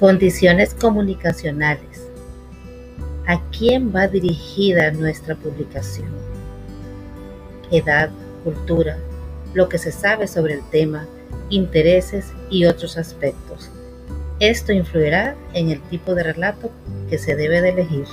Condiciones comunicacionales. ¿A quién va dirigida nuestra publicación? Edad, cultura, lo que se sabe sobre el tema, intereses y otros aspectos. Esto influirá en el tipo de relato que se debe de elegir.